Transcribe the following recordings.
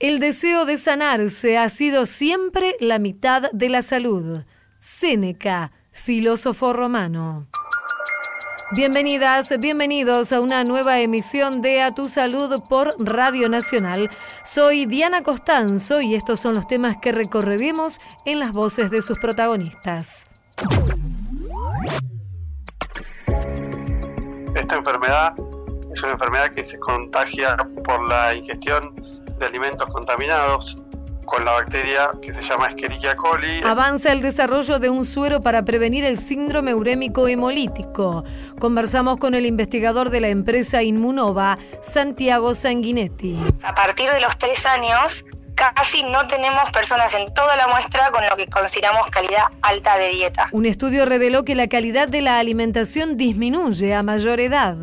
El deseo de sanarse ha sido siempre la mitad de la salud. Séneca, filósofo romano. Bienvenidas, bienvenidos a una nueva emisión de A Tu Salud por Radio Nacional. Soy Diana Costanzo y estos son los temas que recorreremos en las voces de sus protagonistas. Esta enfermedad es una enfermedad que se contagia por la ingestión de alimentos contaminados con la bacteria que se llama Escherichia coli. Avanza el desarrollo de un suero para prevenir el síndrome urémico hemolítico. Conversamos con el investigador de la empresa Inmunova, Santiago Sanguinetti. A partir de los tres años, casi no tenemos personas en toda la muestra con lo que consideramos calidad alta de dieta. Un estudio reveló que la calidad de la alimentación disminuye a mayor edad.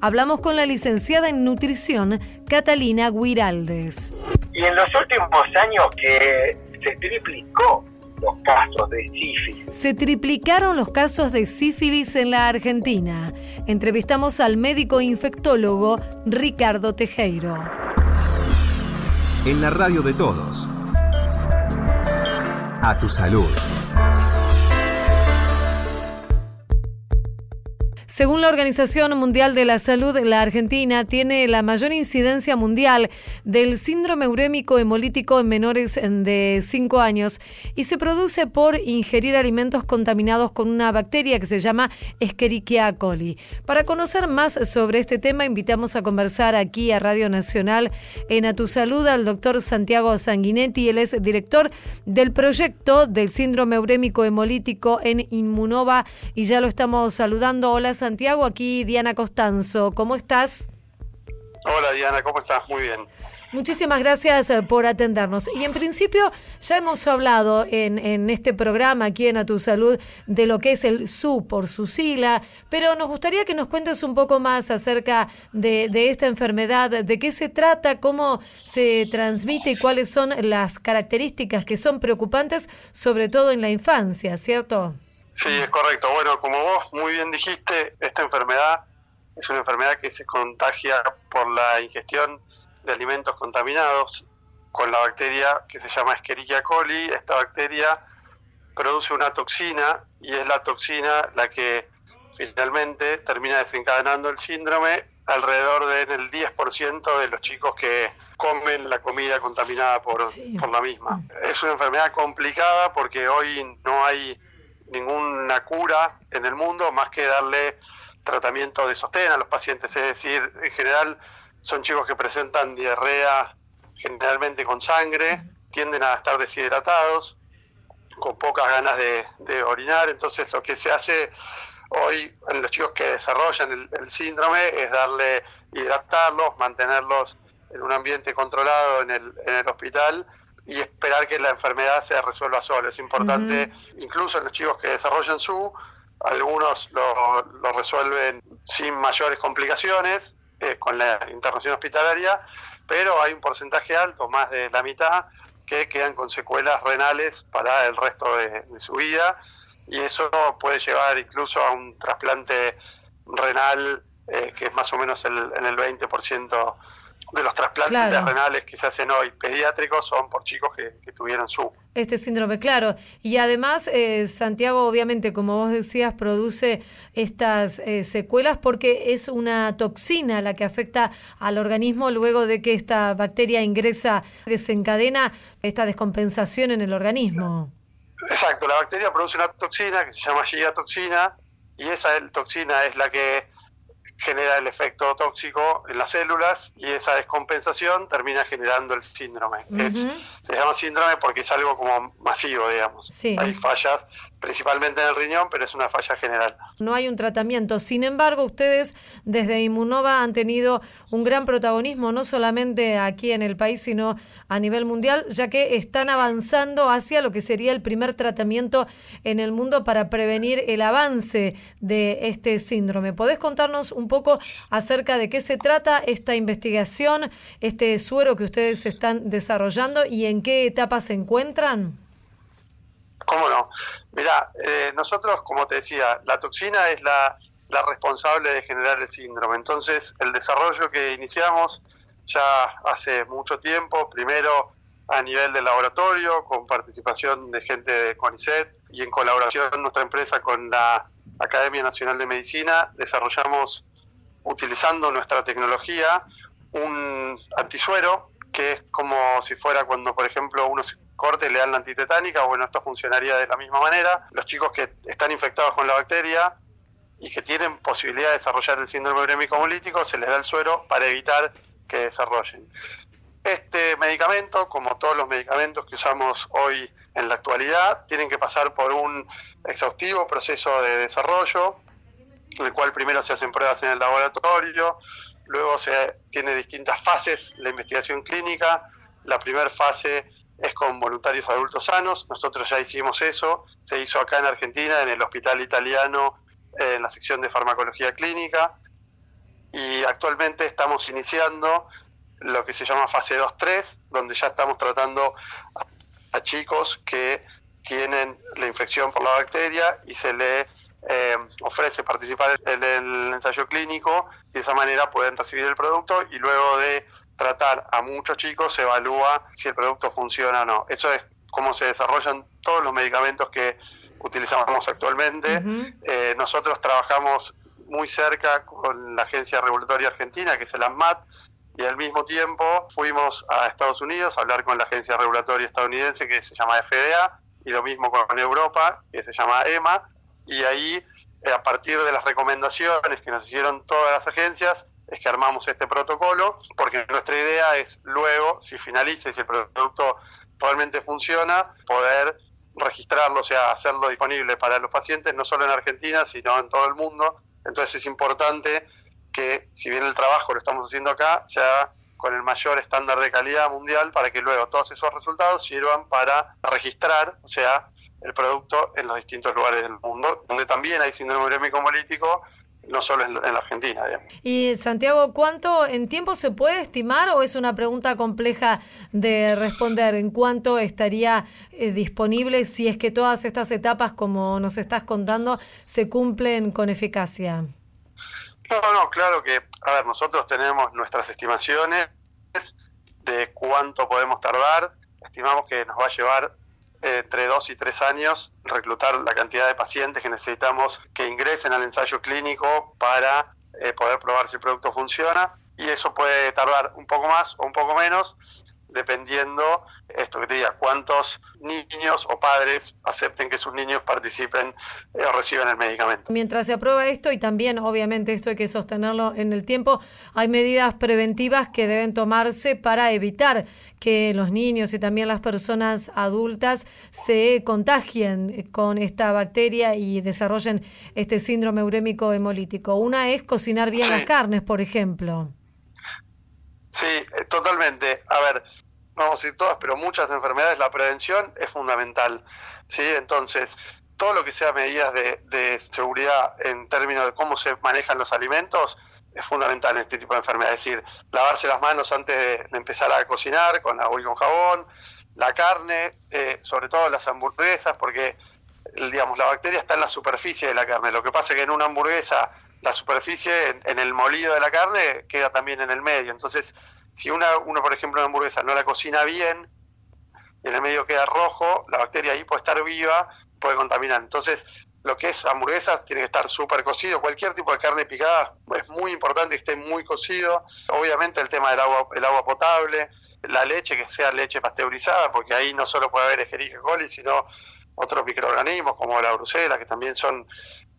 Hablamos con la licenciada en nutrición, Catalina Guiraldes. Y en los últimos años que se triplicó los casos de sífilis. Se triplicaron los casos de sífilis en la Argentina. Entrevistamos al médico infectólogo Ricardo Tejeiro en la radio de todos. A tu salud. Según la Organización Mundial de la Salud, la Argentina tiene la mayor incidencia mundial del síndrome urémico hemolítico en menores de 5 años y se produce por ingerir alimentos contaminados con una bacteria que se llama Escherichia coli. Para conocer más sobre este tema, invitamos a conversar aquí a Radio Nacional en A Tu Salud al doctor Santiago Sanguinetti. Él es director del proyecto del síndrome urémico hemolítico en Inmunova y ya lo estamos saludando. Hola, Santiago. Santiago, aquí Diana Costanzo. ¿Cómo estás? Hola Diana, ¿cómo estás? Muy bien. Muchísimas gracias eh, por atendernos. Y en principio ya hemos hablado en, este programa aquí en A Tu Salud de lo que es el SU por su sigla, pero nos gustaría que nos cuentes un poco más acerca de, de esta enfermedad, de qué se trata, cómo se transmite y cuáles son las características que son preocupantes, sobre todo en la infancia, ¿cierto? Sí, es correcto. Bueno, como vos muy bien dijiste, esta enfermedad es una enfermedad que se contagia por la ingestión de alimentos contaminados con la bacteria que se llama Escherichia coli. Esta bacteria produce una toxina y es la toxina la que finalmente termina desencadenando el síndrome alrededor del 10% de los chicos que comen la comida contaminada por, por la misma. Es una enfermedad complicada porque hoy no hay ninguna cura en el mundo más que darle tratamiento de sostén a los pacientes. Es decir, en general son chicos que presentan diarrea generalmente con sangre, tienden a estar deshidratados, con pocas ganas de, orinar. Entonces lo que se hace hoy en los chicos que desarrollan el, el síndrome es darle, hidratarlos, mantenerlos en un ambiente controlado en el, en el hospital y esperar que la enfermedad se resuelva sola. Es importante, incluso en los chicos que desarrollan SU, algunos lo, lo resuelven sin mayores complicaciones eh, con la internación hospitalaria, pero hay un porcentaje alto, más de la mitad, que quedan con secuelas renales para el resto de, su vida y eso puede llevar incluso a un trasplante renal eh, que es más o menos el, en el 20% de los trasplantes renales que se hacen hoy pediátricos son por chicos que, tuvieron su... Este síndrome, claro. Y además, eh, Santiago, obviamente, como vos decías, produce estas eh, secuelas porque es una toxina la que afecta al organismo luego de que esta bacteria ingresa, desencadena esta descompensación en el organismo. Exacto, la bacteria produce una toxina que se llama toxina y esa toxina es la que genera el efecto tóxico en las células y esa descompensación termina generando el síndrome. se llama síndrome porque es algo como masivo, digamos. Hay fallas principalmente en el riñón, pero es una falla general. No hay un tratamiento. Sin embargo, ustedes desde Inmunova han tenido un gran protagonismo, no solamente aquí en el país, sino a nivel mundial, ya que están avanzando hacia lo que sería el primer tratamiento en el mundo para prevenir el avance de este síndrome. ¿Podés contarnos un poco acerca de qué se trata esta investigación, este suero que ustedes están desarrollando y en qué etapa se encuentran? ¿Cómo no? Mira, eh, nosotros, como te decía, la toxina es la, responsable de generar el síndrome. Entonces, el desarrollo que iniciamos ya hace mucho tiempo, primero a nivel de laboratorio, con participación de gente de CONICET y en colaboración nuestra empresa con la Academia Nacional de Medicina, desarrollamos, utilizando nuestra tecnología, un antisuero que es como si fuera cuando, por ejemplo, uno se corte le dan la antitetánica, bueno, esto funcionaría de la misma manera. Los chicos que están infectados con la bacteria y que tienen posibilidad de desarrollar el síndrome urémico hemolítico, se les da el suero para evitar que desarrollen. Este medicamento, como todos los medicamentos que usamos hoy en la actualidad, tienen que pasar por un exhaustivo proceso de desarrollo, en el cual primero se hacen pruebas en el laboratorio, luego se tiene distintas fases la investigación clínica. La primera fase es con voluntarios adultos sanos, nosotros ya hicimos eso, se hizo acá en Argentina, en el Hospital Italiano, en la sección de farmacología clínica, y actualmente estamos iniciando lo que se llama fase 2-3, donde ya estamos tratando a, chicos que tienen la infección por la bacteria y se le eh, ofrece participar en el ensayo clínico. Y de esa manera pueden recibir el producto y luego de tratar a muchos chicos se evalúa si el producto funciona o no. Eso es cómo se desarrollan todos los medicamentos que utilizamos actualmente. Eh, nosotros trabajamos muy cerca con la Agencia Regulatoria Argentina, que es el ANMAT, y al mismo tiempo fuimos a Estados Unidos a hablar con la agencia regulatoria estadounidense que se llama FDA y lo mismo con Europa que se llama EMA y ahí eh, a partir de las recomendaciones que nos hicieron todas las agencias es que armamos este protocolo porque nuestra idea es luego si finaliza y si el producto realmente funciona poder registrarlo, o sea, hacerlo disponible para los pacientes no solo en Argentina sino en todo el mundo. Entonces es importante que si bien el trabajo lo estamos haciendo acá, sea con el mayor estándar de calidad mundial para que luego todos esos resultados sirvan para registrar, o sea, el producto en los distintos lugares del mundo, donde también hay síndrome hemolítico, no solo en, la Argentina. Y Santiago, ¿cuánto en tiempo se puede estimar o es una pregunta compleja de responder? ¿En cuánto estaría eh, disponible si es que todas estas etapas, como nos estás contando, se cumplen con eficacia? No, no, claro que, a ver, nosotros tenemos nuestras estimaciones de cuánto podemos tardar. Estimamos que nos va a llevar entre dos y tres años reclutar la cantidad de pacientes que necesitamos que ingresen al ensayo clínico para eh, poder probar si el producto funciona. Y eso puede tardar un poco más o un poco menos, dependiendo, esto que te diga, cuántos niños o padres acepten que sus niños participen eh, o reciban el medicamento. Mientras se aprueba esto y también obviamente esto hay que sostenerlo en el tiempo, hay medidas preventivas que deben tomarse para evitar que los niños y también las personas adultas se contagien con esta bacteria y desarrollen este síndrome urémico hemolítico. Una es cocinar bien las carnes, por ejemplo. Sí, eh, totalmente. A ver, vamos a decir todas, pero muchas enfermedades la prevención es fundamental. ¿sí? Entonces, todo lo que sea medidas de, seguridad en términos de cómo se manejan los alimentos es fundamental en este tipo de enfermedades. Es decir, lavarse las manos antes de, empezar a cocinar con agua y con jabón, la carne, eh, sobre todo las hamburguesas, porque digamos la bacteria está en la superficie de la carne. Lo que pasa es que en una hamburguesa la superficie en, el molido de la carne queda también en el medio. Entonces, si una, uno, por ejemplo, una hamburguesa no la cocina bien y en el medio queda rojo, la bacteria ahí puede estar viva, puede contaminar. Entonces, lo que es hamburguesa tiene que estar súper cocido. Cualquier tipo de carne picada es muy importante que esté muy cocido. Obviamente el tema del agua, el agua potable, la leche, que sea leche pasteurizada, porque ahí no solo puede haber Escherichia coli, sino otros microorganismos como la brucela, que también son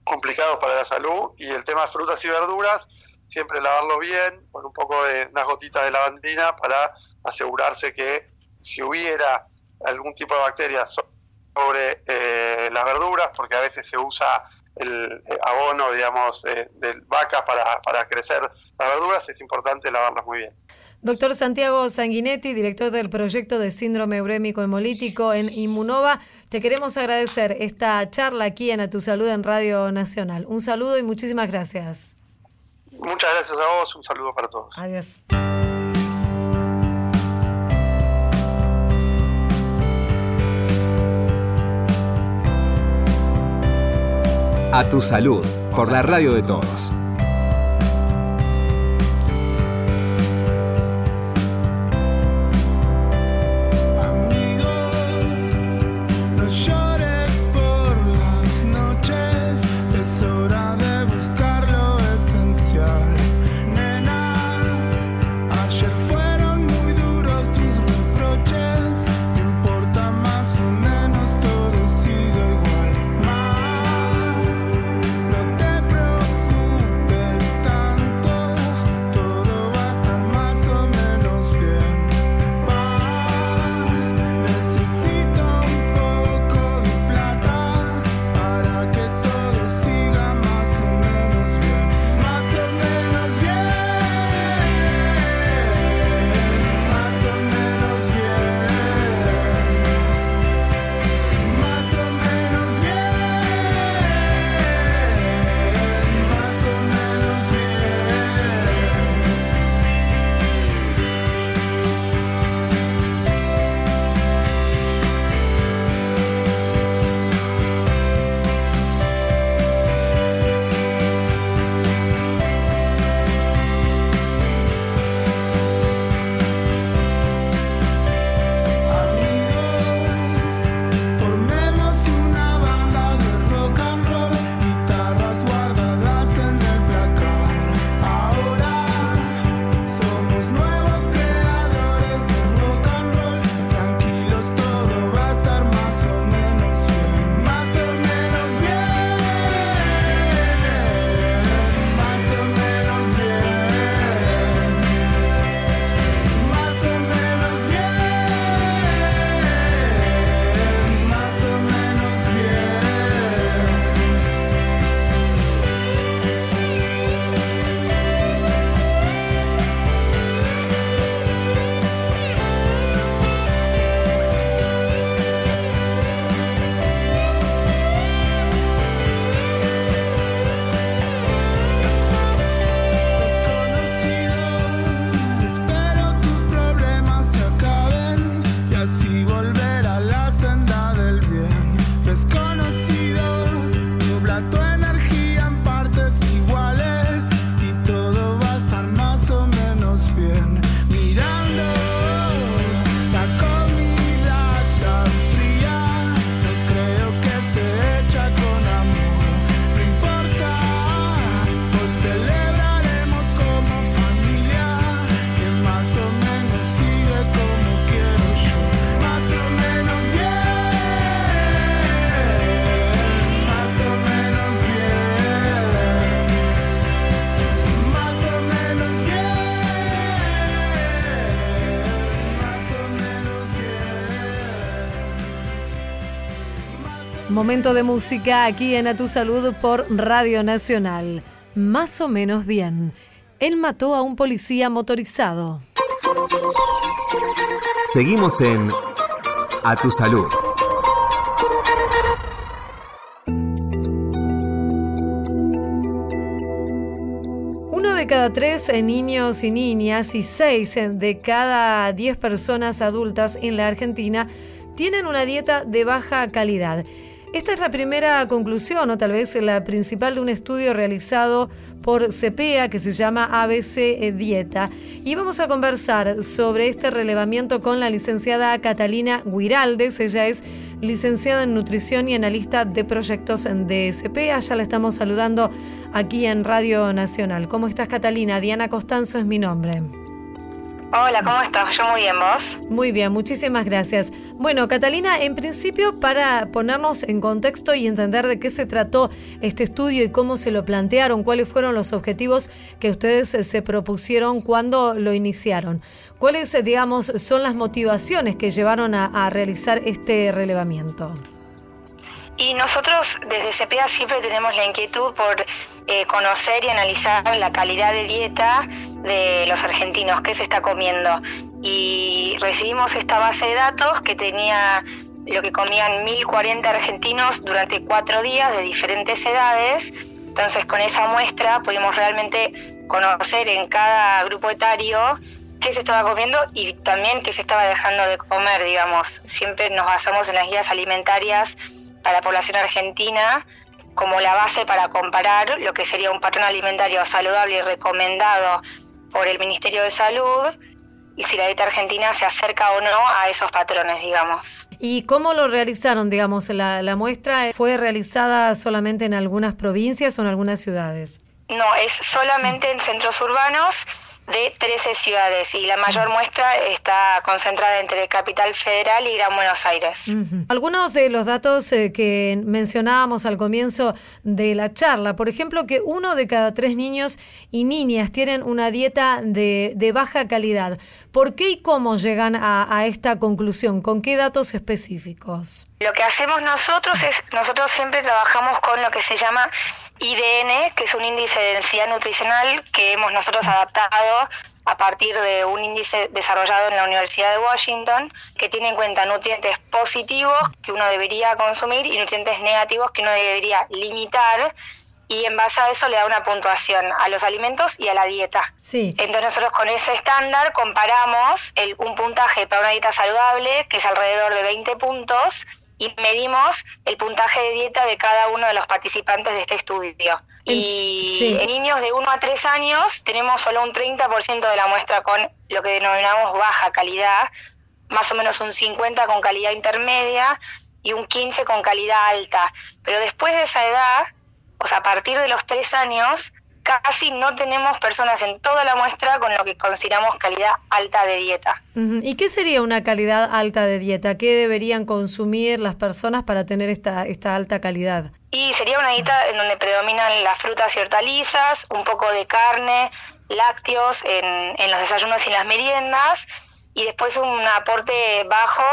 complicados para la salud. Y el tema de frutas y verduras, siempre lavarlo bien, con un poco de unas gotitas de lavandina para asegurarse que si hubiera algún tipo de bacteria sobre eh, las verduras, porque a veces se usa el eh, abono, digamos, de vacas para, para crecer las verduras, es importante lavarlas muy bien. Doctor Santiago Sanguinetti, director del proyecto de síndrome urémico hemolítico en Inmunova, te queremos agradecer esta charla aquí en A Tu Salud en Radio Nacional. Un saludo y muchísimas gracias. Muchas gracias a vos, un saludo para todos. Adiós. A Tu Salud, por la radio de todos. Momento de música aquí en A Tu Salud por Radio Nacional. Más o menos bien. Él mató a un policía motorizado. Seguimos en A Tu Salud. Uno de cada tres niños y niñas y seis de cada diez personas adultas en la Argentina tienen una dieta de baja calidad. Esta es la primera conclusión, o tal vez la principal de un estudio realizado por CEPEA que se llama ABC Dieta. Y vamos a conversar sobre este relevamiento con la licenciada Catalina Guiraldes. Ella es licenciada en nutrición y analista de proyectos de CEPEA. Ya la estamos saludando aquí en Radio Nacional. ¿Cómo estás, Catalina? Diana Costanzo es mi nombre. Hola, ¿cómo estás? Yo muy bien, ¿vos? Muy bien, muchísimas gracias. Bueno, Catalina, en principio, para ponernos en contexto y entender de qué se trató este estudio y cómo se lo plantearon, cuáles fueron los objetivos que ustedes eh, se propusieron cuando lo iniciaron. ¿Cuáles, eh, digamos, son las motivaciones que llevaron a, realizar este relevamiento? Y nosotros desde CPA siempre tenemos la inquietud por eh, conocer y analizar la calidad de dieta de los argentinos, qué se está comiendo. Y recibimos esta base de datos que tenía lo que comían 1.040 argentinos durante cuatro días de diferentes edades. Entonces con esa muestra pudimos realmente conocer en cada grupo etario qué se estaba comiendo y también qué se estaba dejando de comer, digamos. Siempre nos basamos en las guías alimentarias para la población argentina como la base para comparar lo que sería un patrón alimentario saludable y recomendado por el Ministerio de Salud y si la dieta argentina se acerca o no a esos patrones, digamos. ¿Y cómo lo realizaron, digamos? ¿La, la muestra fue realizada solamente en algunas provincias o en algunas ciudades? No, es solamente en centros urbanos de 13 ciudades y la mayor muestra está concentrada entre Capital Federal y Gran Buenos Aires. Algunos de los datos eh, que mencionábamos al comienzo de la charla, por ejemplo, que uno de cada tres niños y niñas tienen una dieta de, de baja calidad. ¿Por qué y cómo llegan a, esta conclusión? ¿Con qué datos específicos? Lo que hacemos nosotros es, nosotros siempre trabajamos con lo que se llama IDN, que es un índice de densidad nutricional que hemos nosotros adaptado a partir de un índice desarrollado en la Universidad de Washington, que tiene en cuenta nutrientes positivos que uno debería consumir y nutrientes negativos que uno debería limitar y en base a eso le da una puntuación a los alimentos y a la dieta. Sí. Entonces nosotros con ese estándar comparamos el, un puntaje para una dieta saludable, que es alrededor de 20 puntos, y medimos el puntaje de dieta de cada uno de los participantes de este estudio. Y en niños de 1 a 3 años tenemos solo un 30% de la muestra con lo que denominamos baja calidad, más o menos un 50 con calidad intermedia y un 15 con calidad alta. Pero después de esa edad o sea, a partir de los tres años, casi no tenemos personas en toda la muestra con lo que consideramos calidad alta de dieta. ¿Y qué sería una calidad alta de dieta? ¿Qué deberían consumir las personas para tener esta, esta alta calidad? Y sería una dieta en donde predominan las frutas y hortalizas, un poco de carne, lácteos en, en los desayunos y las meriendas, y después un aporte bajo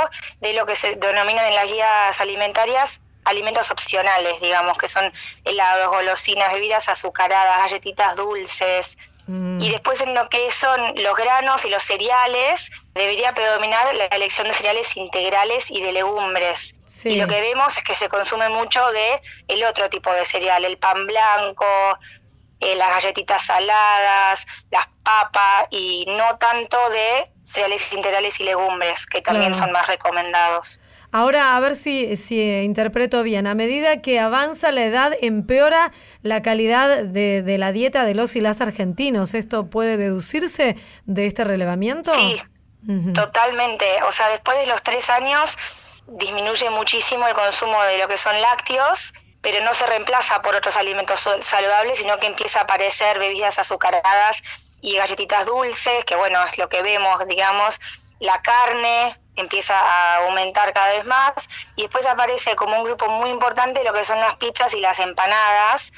de lo que se denominan en las guías alimentarias alimentos opcionales, digamos, que son helados, golosinas, bebidas azucaradas, galletitas dulces. Mm. Y después en lo que son los granos y los cereales, debería predominar la elección de cereales integrales y de legumbres. Y lo que vemos es que se consume mucho de el otro tipo de cereal, el pan blanco, eh, las galletitas saladas, las papas y no tanto de cereales integrales y legumbres, que también son más recomendados. Ahora, a ver si, si interpreto bien. A medida que avanza la edad, empeora la calidad de, de, la dieta de los y las argentinos. ¿Esto puede deducirse de este relevamiento? Sí, totalmente. O sea, después de los tres años disminuye muchísimo el consumo de lo que son lácteos, pero no se reemplaza por otros alimentos saludables, sino que empieza a aparecer bebidas azucaradas y galletitas dulces, que bueno, es lo que vemos, digamos, la carne, empieza a aumentar cada vez más y después aparece como un grupo muy importante lo que son las pizzas y las empanadas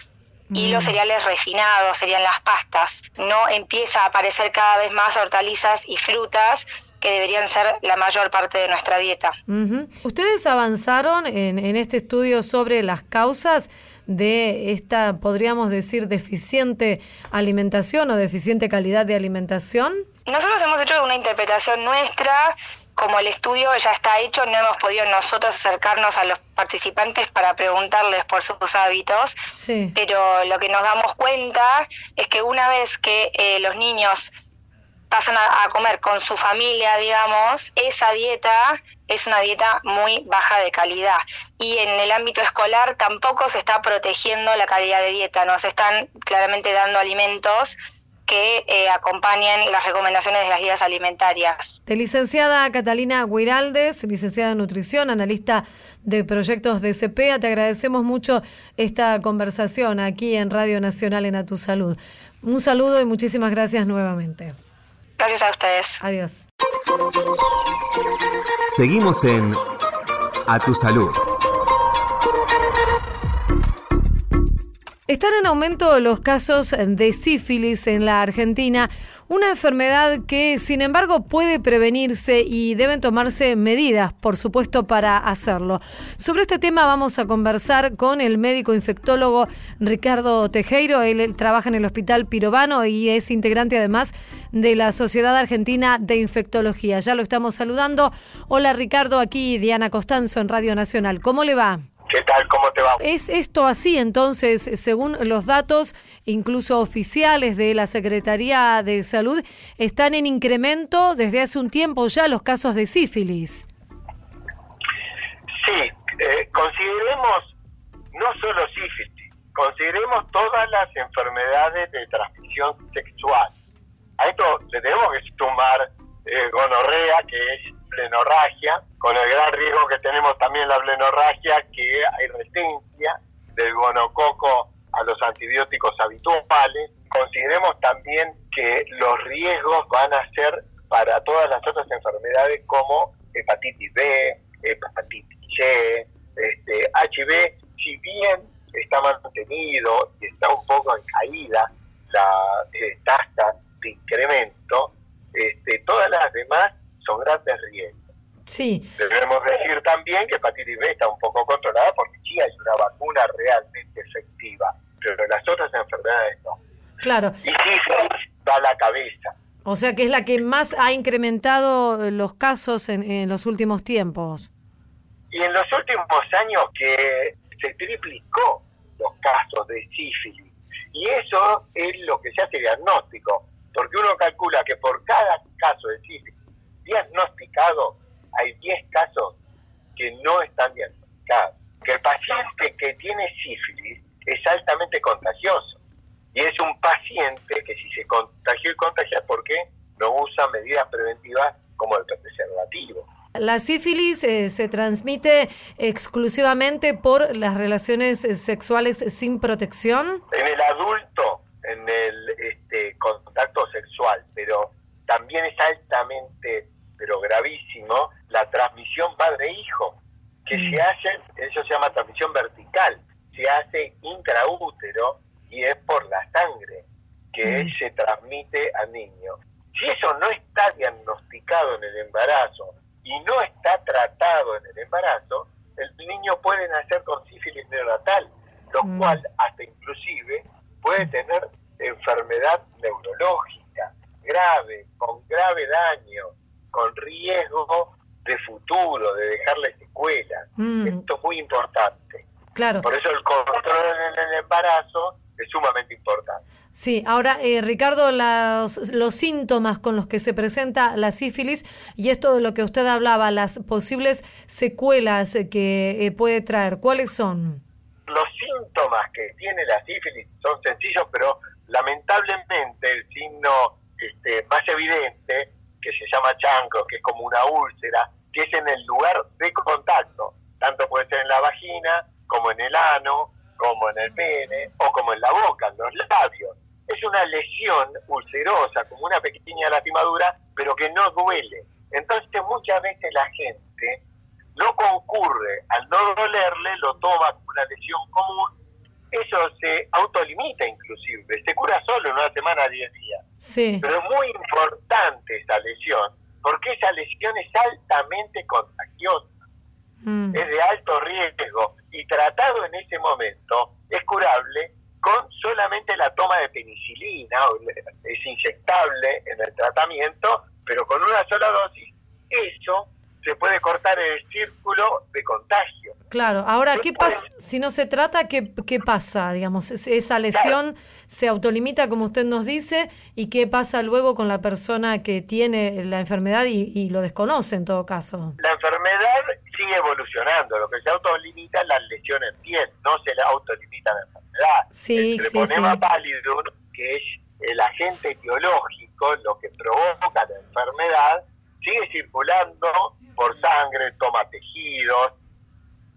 y los mm. cereales refinados, serían las pastas. No empieza a aparecer cada vez más hortalizas y frutas que deberían ser la mayor parte de nuestra dieta. ¿Ustedes avanzaron en, en este estudio sobre las causas de esta, podríamos decir, deficiente alimentación o deficiente calidad de alimentación? Nosotros hemos hecho una interpretación nuestra, como el estudio ya está hecho, no hemos podido nosotros acercarnos a los participantes para preguntarles por sus hábitos, pero lo que nos damos cuenta es que una vez que eh, los niños pasan a, comer con su familia, digamos, esa dieta es una dieta muy baja de calidad. Y en el ámbito escolar tampoco se está protegiendo la calidad de dieta, nos están claramente dando alimentos que eh, acompañen las recomendaciones de las guías alimentarias. De licenciada Catalina Guiraldes, licenciada en nutrición, analista de proyectos de CPEA, te agradecemos mucho esta conversación aquí en Radio Nacional en A Tu Salud. Un saludo y muchísimas gracias nuevamente. Gracias a ustedes. Adiós. Seguimos en A Tu Salud. Están en aumento los casos de sífilis en la Argentina, una enfermedad que sin embargo puede prevenirse y deben tomarse medidas, por supuesto, para hacerlo. Sobre este tema vamos a conversar con el médico infectólogo Ricardo Tejeiro. Él, trabaja en el Hospital Pirovano y es integrante además de la Sociedad Argentina de Infectología. Ya lo estamos saludando. Hola Ricardo, aquí Diana Costanzo en Radio Nacional. ¿Cómo le va? ¿Qué tal? ¿Cómo te va? ¿Es esto así entonces, según los datos, incluso oficiales de la Secretaría de Salud, están en incremento desde hace un tiempo ya los casos de sífilis? Sí, eh, consideremos no solo sífilis, consideremos todas las enfermedades de transmisión sexual. A esto le tenemos que sumar eh, gonorrea, que es plenorragia, con el gran riesgo que tenemos también la plenorragia, que hay resistencia del gonococo a los antibióticos habituales. Consideremos también que los riesgos van a ser para todas las otras enfermedades como hepatitis B, hepatitis C, este, HIV, si bien está mantenido y está un poco en caída la eh, tasa de incremento, este, todas las demás grandes riesgos. Sí. Debemos decir también que hepatitis B está un poco controlada porque sí hay una vacuna realmente efectiva, pero las otras enfermedades no. Claro. Y sí va a la cabeza. O sea que es la que más ha incrementado los casos en, en los últimos tiempos. Y en los últimos años que se triplicó los casos de sífilis. Y eso es lo que se hace diagnóstico, porque uno calcula que por cada caso de sífilis diagnosticado, hay 10 casos que no están diagnosticados. Que el paciente que tiene sífilis es altamente contagioso. Y es un paciente que si se contagió y contagia, ¿por qué? No usa medidas preventivas como el preservativo. La sífilis eh, se transmite exclusivamente por las relaciones sexuales sin protección. En el adulto, en el este, contacto sexual, pero también es la transmisión padre-hijo, que se mm. hace, eso se llama transmisión vertical, se hace intraútero y es por la sangre que mm. se transmite al niño. Si eso no está diagnosticado en el embarazo y no está tratado en el embarazo, el niño puede nacer con sífilis neonatal, lo mm. cual hasta inclusive puede tener enfermedad neurológica grave, con grave daño, con riesgo de futuro, de dejarle secuelas. Mm. Esto es muy importante. Claro. Por eso el control en el embarazo es sumamente importante. Sí, ahora eh, Ricardo, los, los síntomas con los que se presenta la sífilis y esto de lo que usted hablaba, las posibles secuelas que eh, puede traer, ¿cuáles son? Los síntomas que tiene la sífilis son sencillos, pero lamentablemente el signo este, más evidente que se llama chancro, que es como una úlcera, que es en el lugar de contacto. Tanto puede ser en la vagina, como en el ano, como en el pene, o como en la boca, en los labios. Es una lesión ulcerosa, como una pequeña lastimadura, pero que no duele. Entonces muchas veces la gente no concurre, al no dolerle, lo toma como una lesión común eso se autolimita inclusive, se cura solo en una semana, 10 días. Sí. Pero es muy importante esa lesión, porque esa lesión es altamente contagiosa, mm. es de alto riesgo y tratado en ese momento es curable con solamente la toma de penicilina, es inyectable en el tratamiento, pero con una sola dosis, eso se puede cortar el círculo de contagio. Claro, ahora, ¿qué pasa si no se trata? ¿Qué, qué pasa? Digamos, esa lesión se autolimita, como usted nos dice, y qué pasa luego con la persona que tiene la enfermedad y, lo desconoce en todo caso. La enfermedad sigue evolucionando, lo que se autolimita es la lesión en piel, no se le autolimita la enfermedad. Sí, el sí, sí. pallidum, que es el agente biológico, lo que provoca la enfermedad, sigue circulando por sangre, toma tejidos,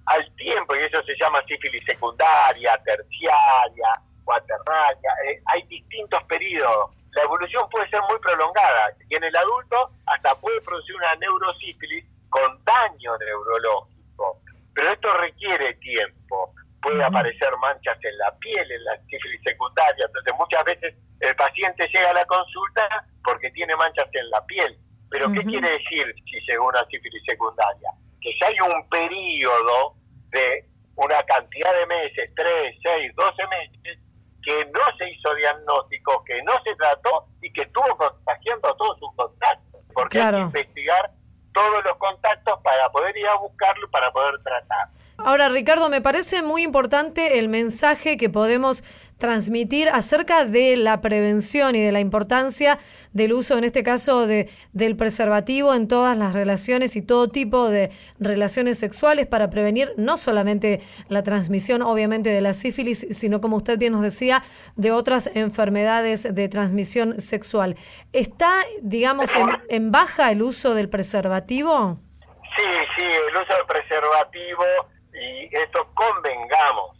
al tiempo, y eso se llama sífilis secundaria, terciaria, cuaternaria, eh, hay distintos periodos. La evolución puede ser muy prolongada y en el adulto hasta puede producir una neurosífilis con daño neurológico, pero esto requiere tiempo. Puede aparecer manchas en la piel, en la sífilis secundaria, entonces muchas veces el paciente llega a la consulta porque tiene manchas en la piel, pero ¿qué quiere decir si llegó una sífilis secundaria? Que si hay un periodo de una cantidad de meses, 3, 6, 12 meses, que no se hizo diagnóstico, que no se trató y que estuvo contagiando a todos sus contactos. Porque hay que investigar todos los contactos para poder ir a buscarlo, para poder tratar. Ahora, Ricardo, me parece muy importante el mensaje que podemos transmitir acerca de la prevención y de la importancia del uso, en este caso, de, del preservativo en todas las relaciones y todo tipo de relaciones sexuales para prevenir no solamente la transmisión, obviamente, de la sífilis, sino, como usted bien nos decía, de otras enfermedades de transmisión sexual. ¿Está, digamos, en, en baja el uso del preservativo? Sí, sí, el uso del preservativo y esto convengamos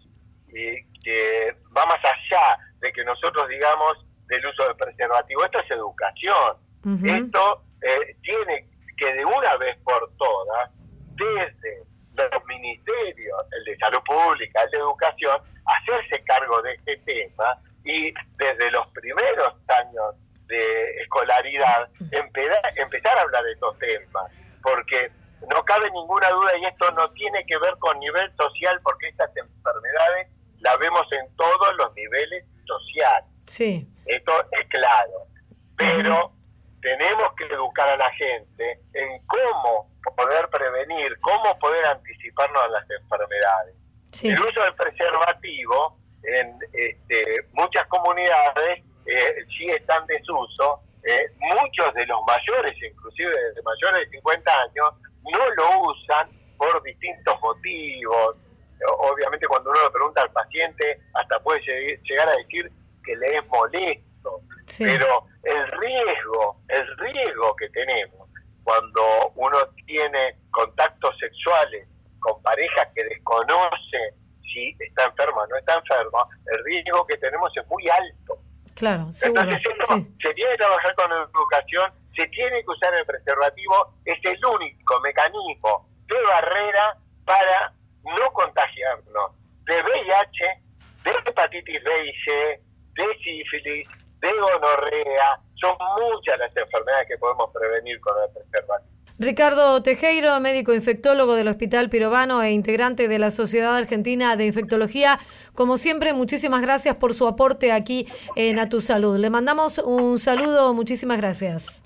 y que va más allá de que nosotros digamos del uso del preservativo. Esto es educación. Esto eh, tiene que de una vez por todas, desde los ministerios, el de salud pública, el de educación, hacerse cargo de este tema y desde los primeros años de escolaridad empezar a hablar de estos temas, porque no cabe ninguna duda y esto no tiene que ver con nivel social porque estas enfermedades las vemos en todos los niveles sociales. Sí. Esto es claro. Pero tenemos que educar a la gente en cómo poder prevenir, cómo poder anticiparnos a las enfermedades. El uso del preservativo en este, muchas comunidades eh, sí está en desuso. Eh, muchos de los mayores, inclusive de mayores de 50 años, no lo usan por distintos motivos. Obviamente cuando uno le pregunta al paciente, hasta puede llegar a decir que le es molesto. Pero el riesgo, el riesgo que tenemos cuando uno tiene contactos sexuales con parejas que desconoce si está enferma o no está enferma, el riesgo que tenemos es muy alto. Claro, seguro. Entonces, se tiene que trabajar con educación se tiene que usar el preservativo, es el único mecanismo de barrera para no contagiarnos de VIH, de hepatitis B y C, de sífilis, de gonorrea. Son muchas las enfermedades que podemos prevenir con el preservativo. Ricardo Tejeiro, médico infectólogo del Hospital Pirovano e integrante de la Sociedad Argentina de Infectología. Como siempre, muchísimas gracias por su aporte aquí en A Tu Salud. Le mandamos un saludo, muchísimas gracias.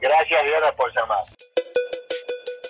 Gracias, Diana, por llamar.